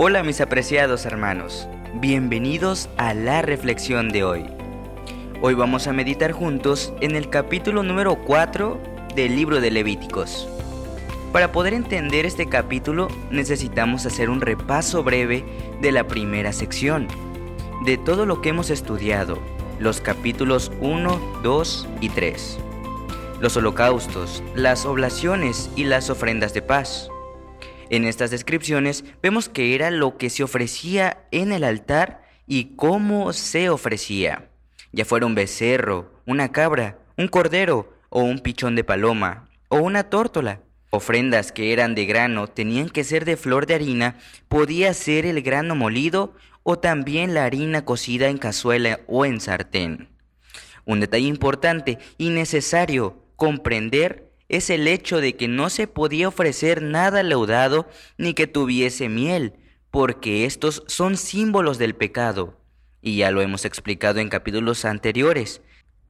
Hola mis apreciados hermanos, bienvenidos a la reflexión de hoy. Hoy vamos a meditar juntos en el capítulo número 4 del libro de Levíticos. Para poder entender este capítulo necesitamos hacer un repaso breve de la primera sección, de todo lo que hemos estudiado, los capítulos 1, 2 y 3. Los holocaustos, las oblaciones y las ofrendas de paz. En estas descripciones vemos que era lo que se ofrecía en el altar y cómo se ofrecía, ya fuera un becerro, una cabra, un cordero o un pichón de paloma o una tórtola. Ofrendas que eran de grano tenían que ser de flor de harina, podía ser el grano molido o también la harina cocida en cazuela o en sartén. Un detalle importante y necesario comprender es el hecho de que no se podía ofrecer nada leudado ni que tuviese miel, porque estos son símbolos del pecado, y ya lo hemos explicado en capítulos anteriores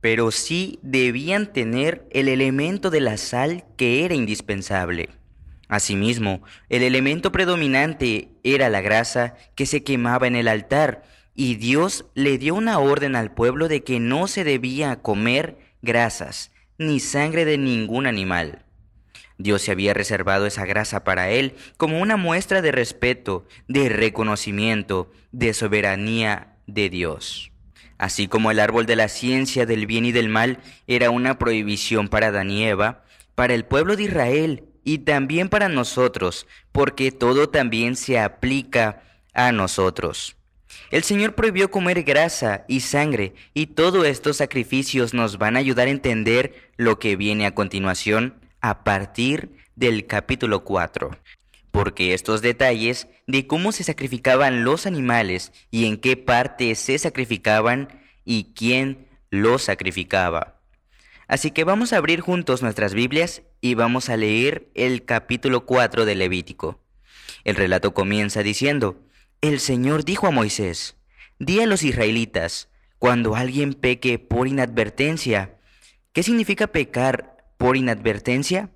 pero sí debían tener el elemento de la sal que era indispensable. Asimismo, el elemento predominante era la grasa que se quemaba en el altar, y Dios le dio una orden al pueblo de que no se debía comer grasas, ni sangre de ningún animal. Dios se había reservado esa grasa para él como una muestra de respeto, de reconocimiento, de soberanía de Dios. Así como el árbol de la ciencia del bien y del mal era una prohibición para Adán y Eva, para el pueblo de Israel y también para nosotros, porque todo también se aplica a nosotros. El Señor prohibió comer grasa y sangre, y todos estos sacrificios nos van a ayudar a entender lo que viene a continuación a partir del capítulo 4 porque estos detalles de cómo se sacrificaban los animales y en qué parte se sacrificaban y quién los sacrificaba. Así que vamos a abrir juntos nuestras Biblias y vamos a leer el capítulo 4 de Levítico. El relato comienza diciendo, El Señor dijo a Moisés, di a los israelitas, cuando alguien peque por inadvertencia, ¿qué significa pecar por inadvertencia?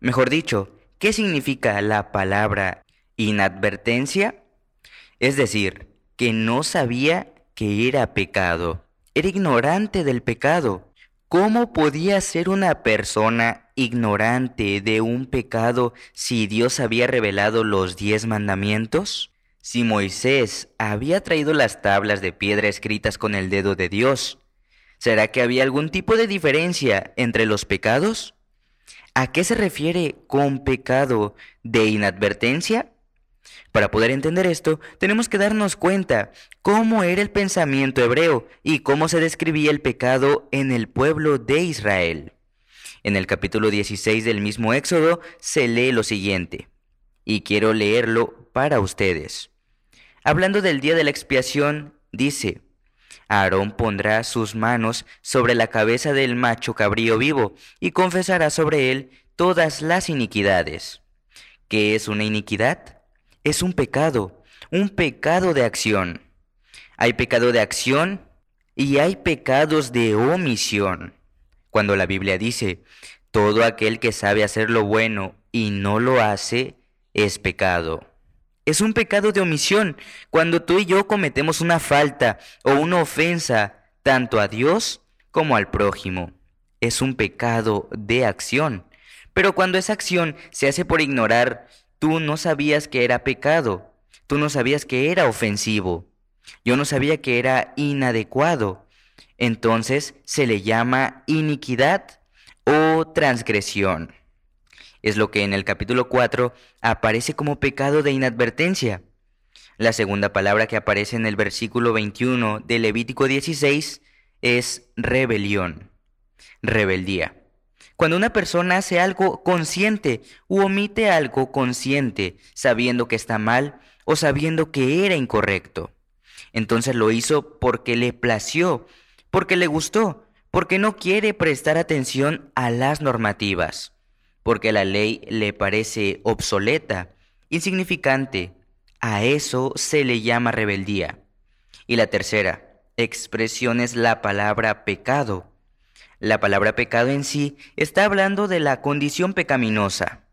Mejor dicho, ¿Qué significa la palabra inadvertencia? Es decir, que no sabía que era pecado. Era ignorante del pecado. ¿Cómo podía ser una persona ignorante de un pecado si Dios había revelado los diez mandamientos? Si Moisés había traído las tablas de piedra escritas con el dedo de Dios, ¿será que había algún tipo de diferencia entre los pecados? ¿A qué se refiere con pecado de inadvertencia? Para poder entender esto, tenemos que darnos cuenta cómo era el pensamiento hebreo y cómo se describía el pecado en el pueblo de Israel. En el capítulo 16 del mismo Éxodo se lee lo siguiente, y quiero leerlo para ustedes. Hablando del día de la expiación, dice, Aarón pondrá sus manos sobre la cabeza del macho cabrío vivo y confesará sobre él todas las iniquidades. ¿Qué es una iniquidad? Es un pecado, un pecado de acción. Hay pecado de acción y hay pecados de omisión. Cuando la Biblia dice, todo aquel que sabe hacer lo bueno y no lo hace, es pecado. Es un pecado de omisión cuando tú y yo cometemos una falta o una ofensa tanto a Dios como al prójimo. Es un pecado de acción. Pero cuando esa acción se hace por ignorar, tú no sabías que era pecado, tú no sabías que era ofensivo, yo no sabía que era inadecuado. Entonces se le llama iniquidad o transgresión es lo que en el capítulo 4 aparece como pecado de inadvertencia. La segunda palabra que aparece en el versículo 21 de Levítico 16 es rebelión, rebeldía. Cuando una persona hace algo consciente u omite algo consciente, sabiendo que está mal o sabiendo que era incorrecto. Entonces lo hizo porque le plació, porque le gustó, porque no quiere prestar atención a las normativas porque la ley le parece obsoleta, insignificante. A eso se le llama rebeldía. Y la tercera expresión es la palabra pecado. La palabra pecado en sí está hablando de la condición pecaminosa.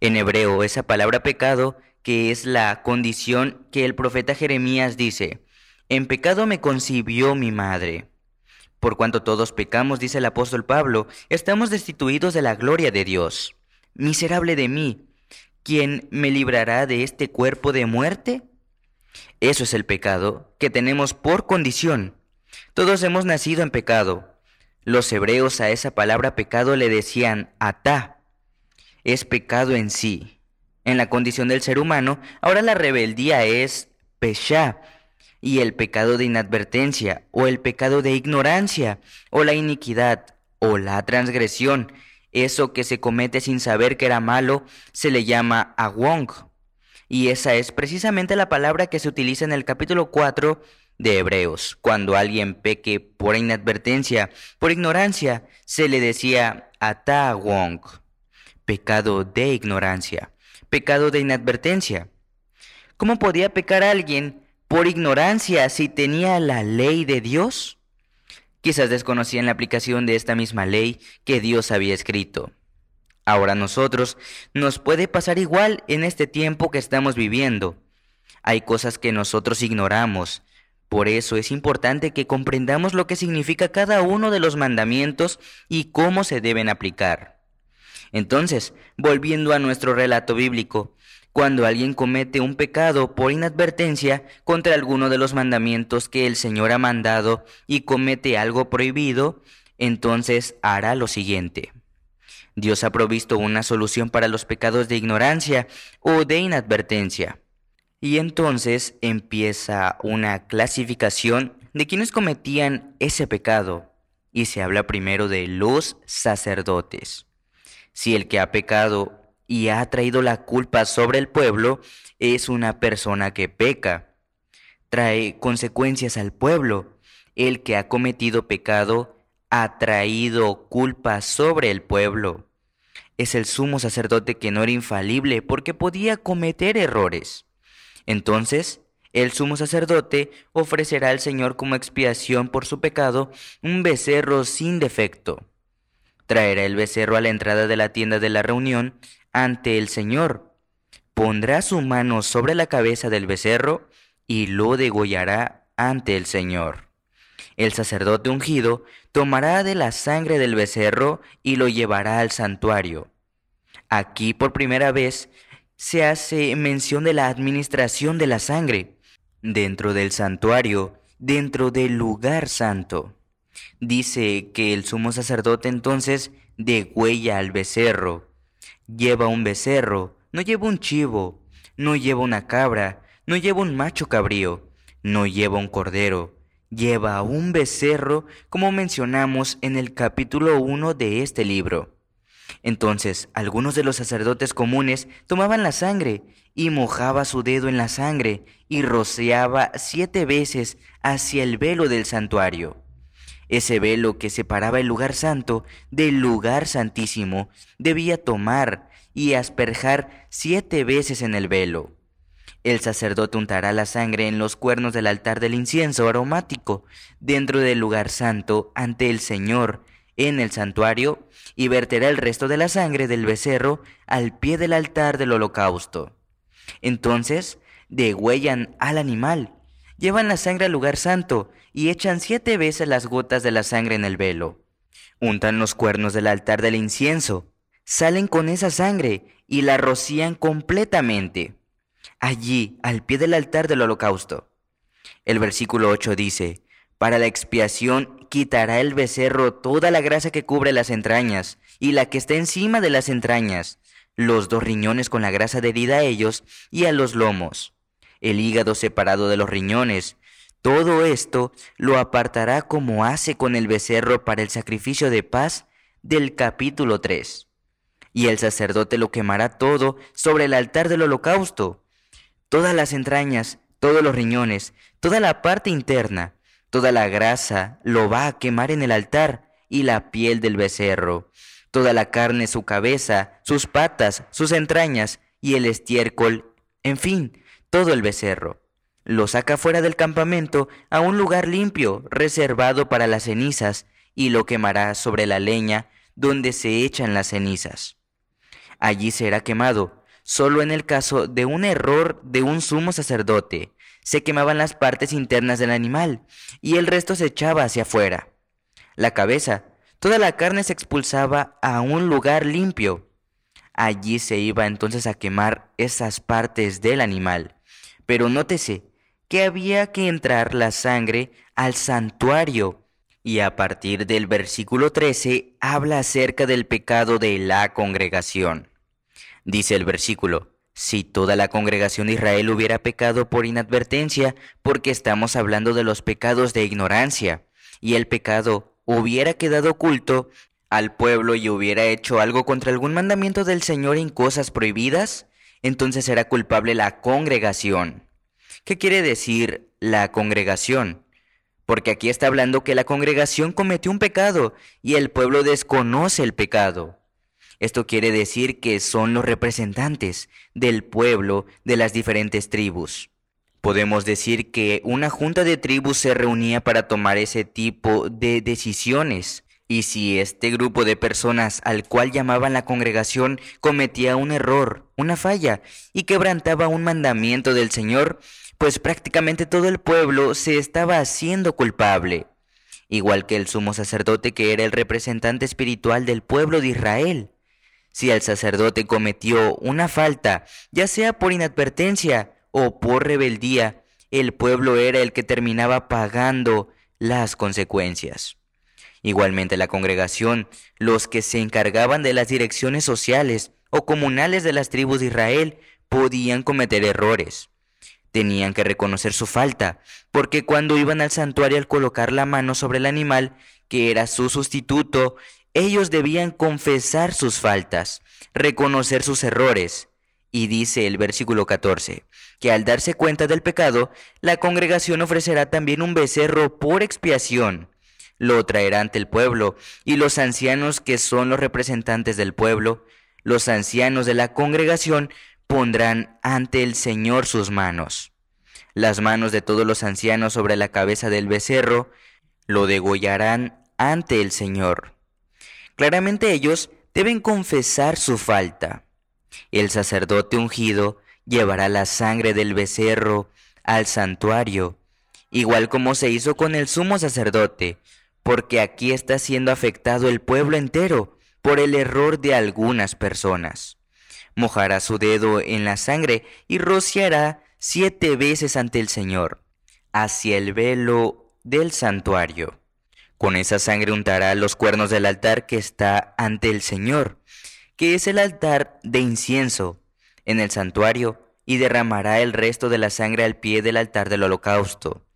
En hebreo esa palabra pecado que es la condición que el profeta Jeremías dice, en pecado me concibió mi madre. Por cuanto todos pecamos, dice el apóstol Pablo, estamos destituidos de la gloria de Dios. Miserable de mí, ¿quién me librará de este cuerpo de muerte? Eso es el pecado que tenemos por condición. Todos hemos nacido en pecado. Los hebreos a esa palabra pecado le decían atá. Es pecado en sí. En la condición del ser humano, ahora la rebeldía es peshá, y el pecado de inadvertencia, o el pecado de ignorancia, o la iniquidad, o la transgresión, eso que se comete sin saber que era malo, se le llama awong. Y esa es precisamente la palabra que se utiliza en el capítulo 4 de Hebreos. Cuando alguien peque por inadvertencia, por ignorancia, se le decía atawong, pecado de ignorancia, pecado de inadvertencia. ¿Cómo podía pecar alguien por ignorancia si tenía la ley de Dios? Quizás desconocían la aplicación de esta misma ley que Dios había escrito. Ahora nosotros nos puede pasar igual en este tiempo que estamos viviendo. Hay cosas que nosotros ignoramos. Por eso es importante que comprendamos lo que significa cada uno de los mandamientos y cómo se deben aplicar. Entonces, volviendo a nuestro relato bíblico, cuando alguien comete un pecado por inadvertencia contra alguno de los mandamientos que el Señor ha mandado y comete algo prohibido, entonces hará lo siguiente. Dios ha provisto una solución para los pecados de ignorancia o de inadvertencia. Y entonces empieza una clasificación de quienes cometían ese pecado. Y se habla primero de los sacerdotes. Si el que ha pecado y ha traído la culpa sobre el pueblo, es una persona que peca. Trae consecuencias al pueblo. El que ha cometido pecado ha traído culpa sobre el pueblo. Es el sumo sacerdote que no era infalible porque podía cometer errores. Entonces, el sumo sacerdote ofrecerá al Señor como expiación por su pecado un becerro sin defecto. Traerá el becerro a la entrada de la tienda de la reunión ante el Señor. Pondrá su mano sobre la cabeza del becerro y lo degollará ante el Señor. El sacerdote ungido tomará de la sangre del becerro y lo llevará al santuario. Aquí por primera vez se hace mención de la administración de la sangre dentro del santuario, dentro del lugar santo. Dice que el sumo sacerdote entonces degüella al becerro Lleva un becerro, no lleva un chivo, no lleva una cabra, no lleva un macho cabrío, no lleva un cordero, lleva un becerro como mencionamos en el capítulo 1 de este libro. Entonces algunos de los sacerdotes comunes tomaban la sangre y mojaba su dedo en la sangre y rociaba siete veces hacia el velo del santuario. Ese velo que separaba el lugar santo del lugar santísimo debía tomar y asperjar siete veces en el velo. El sacerdote untará la sangre en los cuernos del altar del incienso aromático dentro del lugar santo ante el Señor en el santuario y verterá el resto de la sangre del becerro al pie del altar del holocausto. Entonces degüellan al animal llevan la sangre al lugar santo y echan siete veces las gotas de la sangre en el velo. Untan los cuernos del altar del incienso, salen con esa sangre y la rocían completamente, allí, al pie del altar del holocausto. El versículo 8 dice, para la expiación quitará el becerro toda la grasa que cubre las entrañas y la que está encima de las entrañas, los dos riñones con la grasa adherida a ellos y a los lomos el hígado separado de los riñones. Todo esto lo apartará como hace con el becerro para el sacrificio de paz del capítulo 3. Y el sacerdote lo quemará todo sobre el altar del holocausto. Todas las entrañas, todos los riñones, toda la parte interna, toda la grasa lo va a quemar en el altar y la piel del becerro, toda la carne, su cabeza, sus patas, sus entrañas y el estiércol, en fin, todo el becerro. Lo saca fuera del campamento a un lugar limpio, reservado para las cenizas, y lo quemará sobre la leña donde se echan las cenizas. Allí será quemado, solo en el caso de un error de un sumo sacerdote. Se quemaban las partes internas del animal y el resto se echaba hacia afuera. La cabeza, toda la carne se expulsaba a un lugar limpio. Allí se iba entonces a quemar esas partes del animal. Pero nótese que había que entrar la sangre al santuario. Y a partir del versículo 13 habla acerca del pecado de la congregación. Dice el versículo, si toda la congregación de Israel hubiera pecado por inadvertencia, porque estamos hablando de los pecados de ignorancia, y el pecado hubiera quedado oculto al pueblo y hubiera hecho algo contra algún mandamiento del Señor en cosas prohibidas, entonces será culpable la congregación. ¿Qué quiere decir la congregación? Porque aquí está hablando que la congregación cometió un pecado y el pueblo desconoce el pecado. Esto quiere decir que son los representantes del pueblo de las diferentes tribus. Podemos decir que una junta de tribus se reunía para tomar ese tipo de decisiones. Y si este grupo de personas al cual llamaban la congregación cometía un error, una falla, y quebrantaba un mandamiento del Señor, pues prácticamente todo el pueblo se estaba haciendo culpable, igual que el sumo sacerdote que era el representante espiritual del pueblo de Israel. Si el sacerdote cometió una falta, ya sea por inadvertencia o por rebeldía, el pueblo era el que terminaba pagando las consecuencias. Igualmente la congregación, los que se encargaban de las direcciones sociales o comunales de las tribus de Israel, podían cometer errores. Tenían que reconocer su falta, porque cuando iban al santuario al colocar la mano sobre el animal, que era su sustituto, ellos debían confesar sus faltas, reconocer sus errores. Y dice el versículo 14, que al darse cuenta del pecado, la congregación ofrecerá también un becerro por expiación. Lo traerá ante el pueblo, y los ancianos que son los representantes del pueblo, los ancianos de la congregación, pondrán ante el Señor sus manos. Las manos de todos los ancianos sobre la cabeza del becerro lo degollarán ante el Señor. Claramente ellos deben confesar su falta. El sacerdote ungido llevará la sangre del becerro al santuario, igual como se hizo con el sumo sacerdote, porque aquí está siendo afectado el pueblo entero por el error de algunas personas. Mojará su dedo en la sangre y rociará siete veces ante el Señor, hacia el velo del santuario. Con esa sangre untará los cuernos del altar que está ante el Señor, que es el altar de incienso, en el santuario, y derramará el resto de la sangre al pie del altar del holocausto.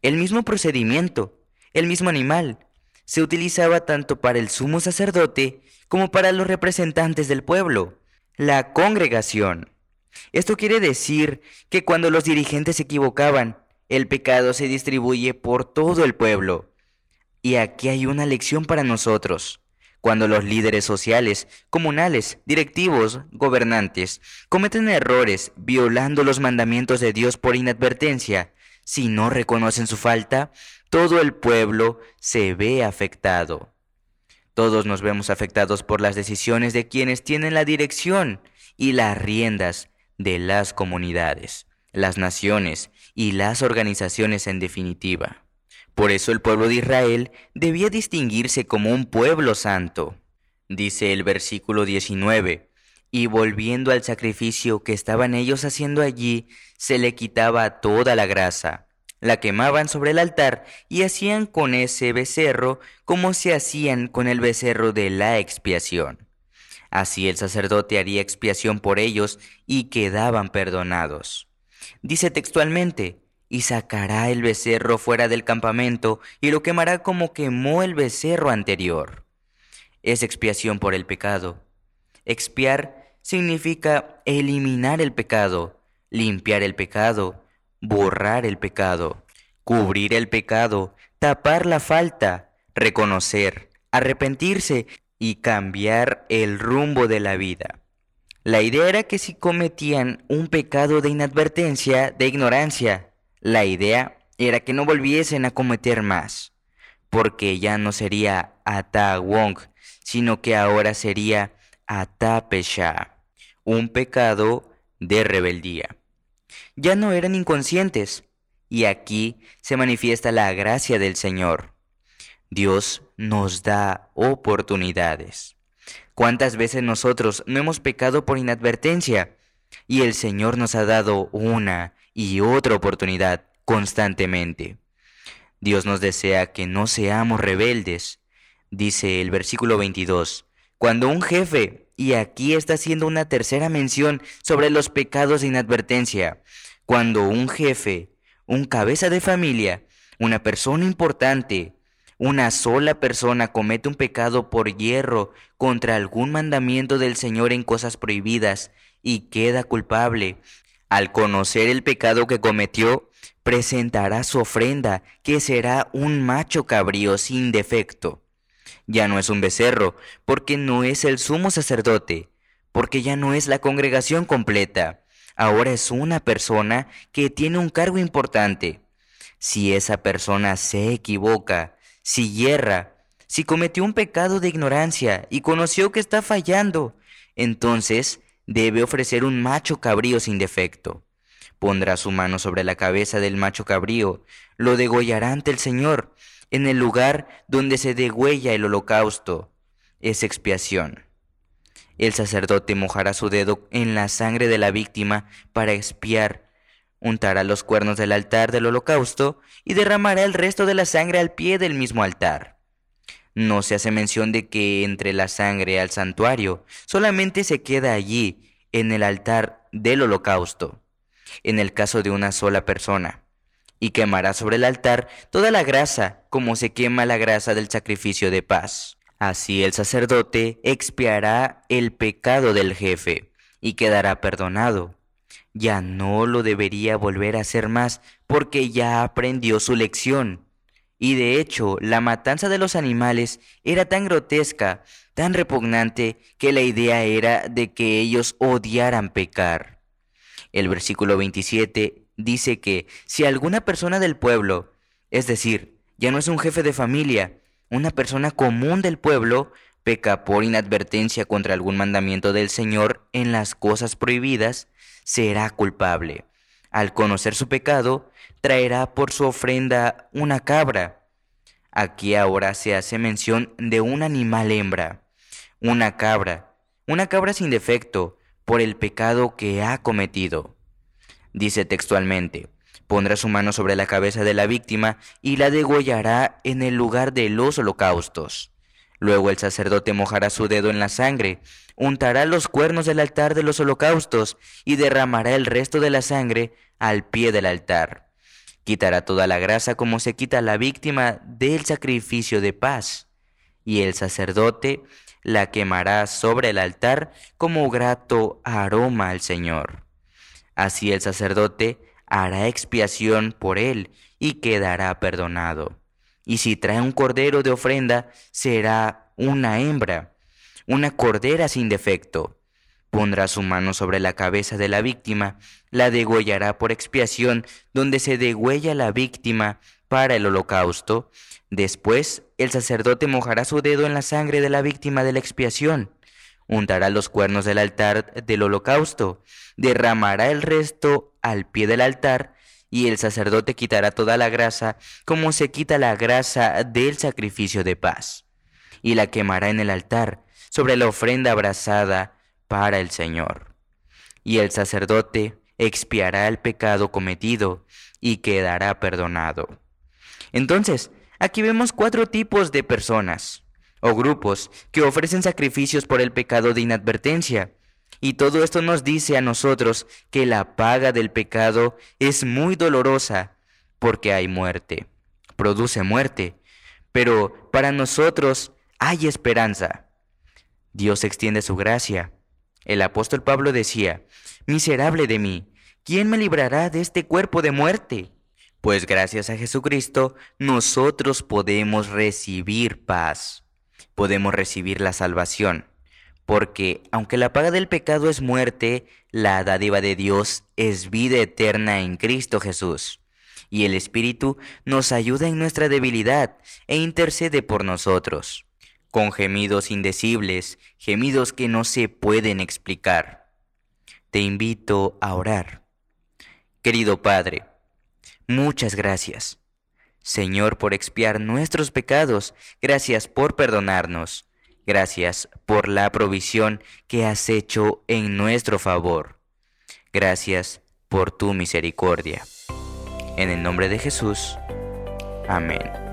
El mismo procedimiento, el mismo animal, se utilizaba tanto para el sumo sacerdote como para los representantes del pueblo, la congregación. Esto quiere decir que cuando los dirigentes se equivocaban, el pecado se distribuye por todo el pueblo. Y aquí hay una lección para nosotros. Cuando los líderes sociales, comunales, directivos, gobernantes cometen errores violando los mandamientos de Dios por inadvertencia, si no reconocen su falta, todo el pueblo se ve afectado. Todos nos vemos afectados por las decisiones de quienes tienen la dirección y las riendas de las comunidades, las naciones y las organizaciones en definitiva. Por eso el pueblo de Israel debía distinguirse como un pueblo santo. Dice el versículo 19, y volviendo al sacrificio que estaban ellos haciendo allí, se le quitaba toda la grasa, la quemaban sobre el altar y hacían con ese becerro como se hacían con el becerro de la expiación. Así el sacerdote haría expiación por ellos y quedaban perdonados. Dice textualmente, y sacará el becerro fuera del campamento y lo quemará como quemó el becerro anterior. Es expiación por el pecado. Expiar significa eliminar el pecado, limpiar el pecado, borrar el pecado, cubrir el pecado, tapar la falta, reconocer, arrepentirse y cambiar el rumbo de la vida. La idea era que si cometían un pecado de inadvertencia, de ignorancia, la idea era que no volviesen a cometer más, porque ya no sería Ata Wong, sino que ahora sería Ata Pesha, un pecado de rebeldía. Ya no eran inconscientes, y aquí se manifiesta la gracia del Señor. Dios nos da oportunidades. ¿Cuántas veces nosotros no hemos pecado por inadvertencia? Y el Señor nos ha dado una y otra oportunidad constantemente. Dios nos desea que no seamos rebeldes. Dice el versículo 22, cuando un jefe, y aquí está haciendo una tercera mención sobre los pecados de inadvertencia, cuando un jefe, un cabeza de familia, una persona importante, una sola persona comete un pecado por hierro contra algún mandamiento del Señor en cosas prohibidas y queda culpable, al conocer el pecado que cometió, presentará su ofrenda, que será un macho cabrío sin defecto. Ya no es un becerro, porque no es el sumo sacerdote, porque ya no es la congregación completa. Ahora es una persona que tiene un cargo importante. Si esa persona se equivoca, si hierra, si cometió un pecado de ignorancia y conoció que está fallando, entonces debe ofrecer un macho cabrío sin defecto pondrá su mano sobre la cabeza del macho cabrío, lo degollará ante el Señor, en el lugar donde se degüella el holocausto. Es expiación. El sacerdote mojará su dedo en la sangre de la víctima para expiar, untará los cuernos del altar del holocausto y derramará el resto de la sangre al pie del mismo altar. No se hace mención de que entre la sangre al santuario, solamente se queda allí, en el altar del holocausto en el caso de una sola persona, y quemará sobre el altar toda la grasa como se quema la grasa del sacrificio de paz. Así el sacerdote expiará el pecado del jefe y quedará perdonado. Ya no lo debería volver a hacer más porque ya aprendió su lección. Y de hecho, la matanza de los animales era tan grotesca, tan repugnante, que la idea era de que ellos odiaran pecar. El versículo 27 dice que si alguna persona del pueblo, es decir, ya no es un jefe de familia, una persona común del pueblo, peca por inadvertencia contra algún mandamiento del Señor en las cosas prohibidas, será culpable. Al conocer su pecado, traerá por su ofrenda una cabra. Aquí ahora se hace mención de un animal hembra, una cabra, una cabra sin defecto, por el pecado que ha cometido. Dice textualmente, pondrá su mano sobre la cabeza de la víctima y la degollará en el lugar de los holocaustos. Luego el sacerdote mojará su dedo en la sangre, untará los cuernos del altar de los holocaustos y derramará el resto de la sangre al pie del altar. Quitará toda la grasa como se quita la víctima del sacrificio de paz. Y el sacerdote la quemará sobre el altar como grato aroma al Señor. Así el sacerdote hará expiación por él y quedará perdonado. Y si trae un cordero de ofrenda, será una hembra, una cordera sin defecto. Pondrá su mano sobre la cabeza de la víctima, la degollará por expiación, donde se degüella la víctima para el holocausto. Después el sacerdote mojará su dedo en la sangre de la víctima de la expiación, untará los cuernos del altar del holocausto, derramará el resto al pie del altar, y el sacerdote quitará toda la grasa como se quita la grasa del sacrificio de paz, y la quemará en el altar sobre la ofrenda abrazada para el Señor. Y el sacerdote expiará el pecado cometido y quedará perdonado. Entonces, aquí vemos cuatro tipos de personas o grupos que ofrecen sacrificios por el pecado de inadvertencia. Y todo esto nos dice a nosotros que la paga del pecado es muy dolorosa porque hay muerte, produce muerte. Pero para nosotros hay esperanza. Dios extiende su gracia. El apóstol Pablo decía, Miserable de mí, ¿quién me librará de este cuerpo de muerte? pues gracias a Jesucristo nosotros podemos recibir paz, podemos recibir la salvación, porque aunque la paga del pecado es muerte, la dádiva de Dios es vida eterna en Cristo Jesús. Y el Espíritu nos ayuda en nuestra debilidad e intercede por nosotros, con gemidos indecibles, gemidos que no se pueden explicar. te invito a orar. Querido Padre, muchas gracias. Señor, por expiar nuestros pecados, gracias por perdonarnos, gracias por la provisión que has hecho en nuestro favor. Gracias por tu misericordia. En el nombre de Jesús. Amén.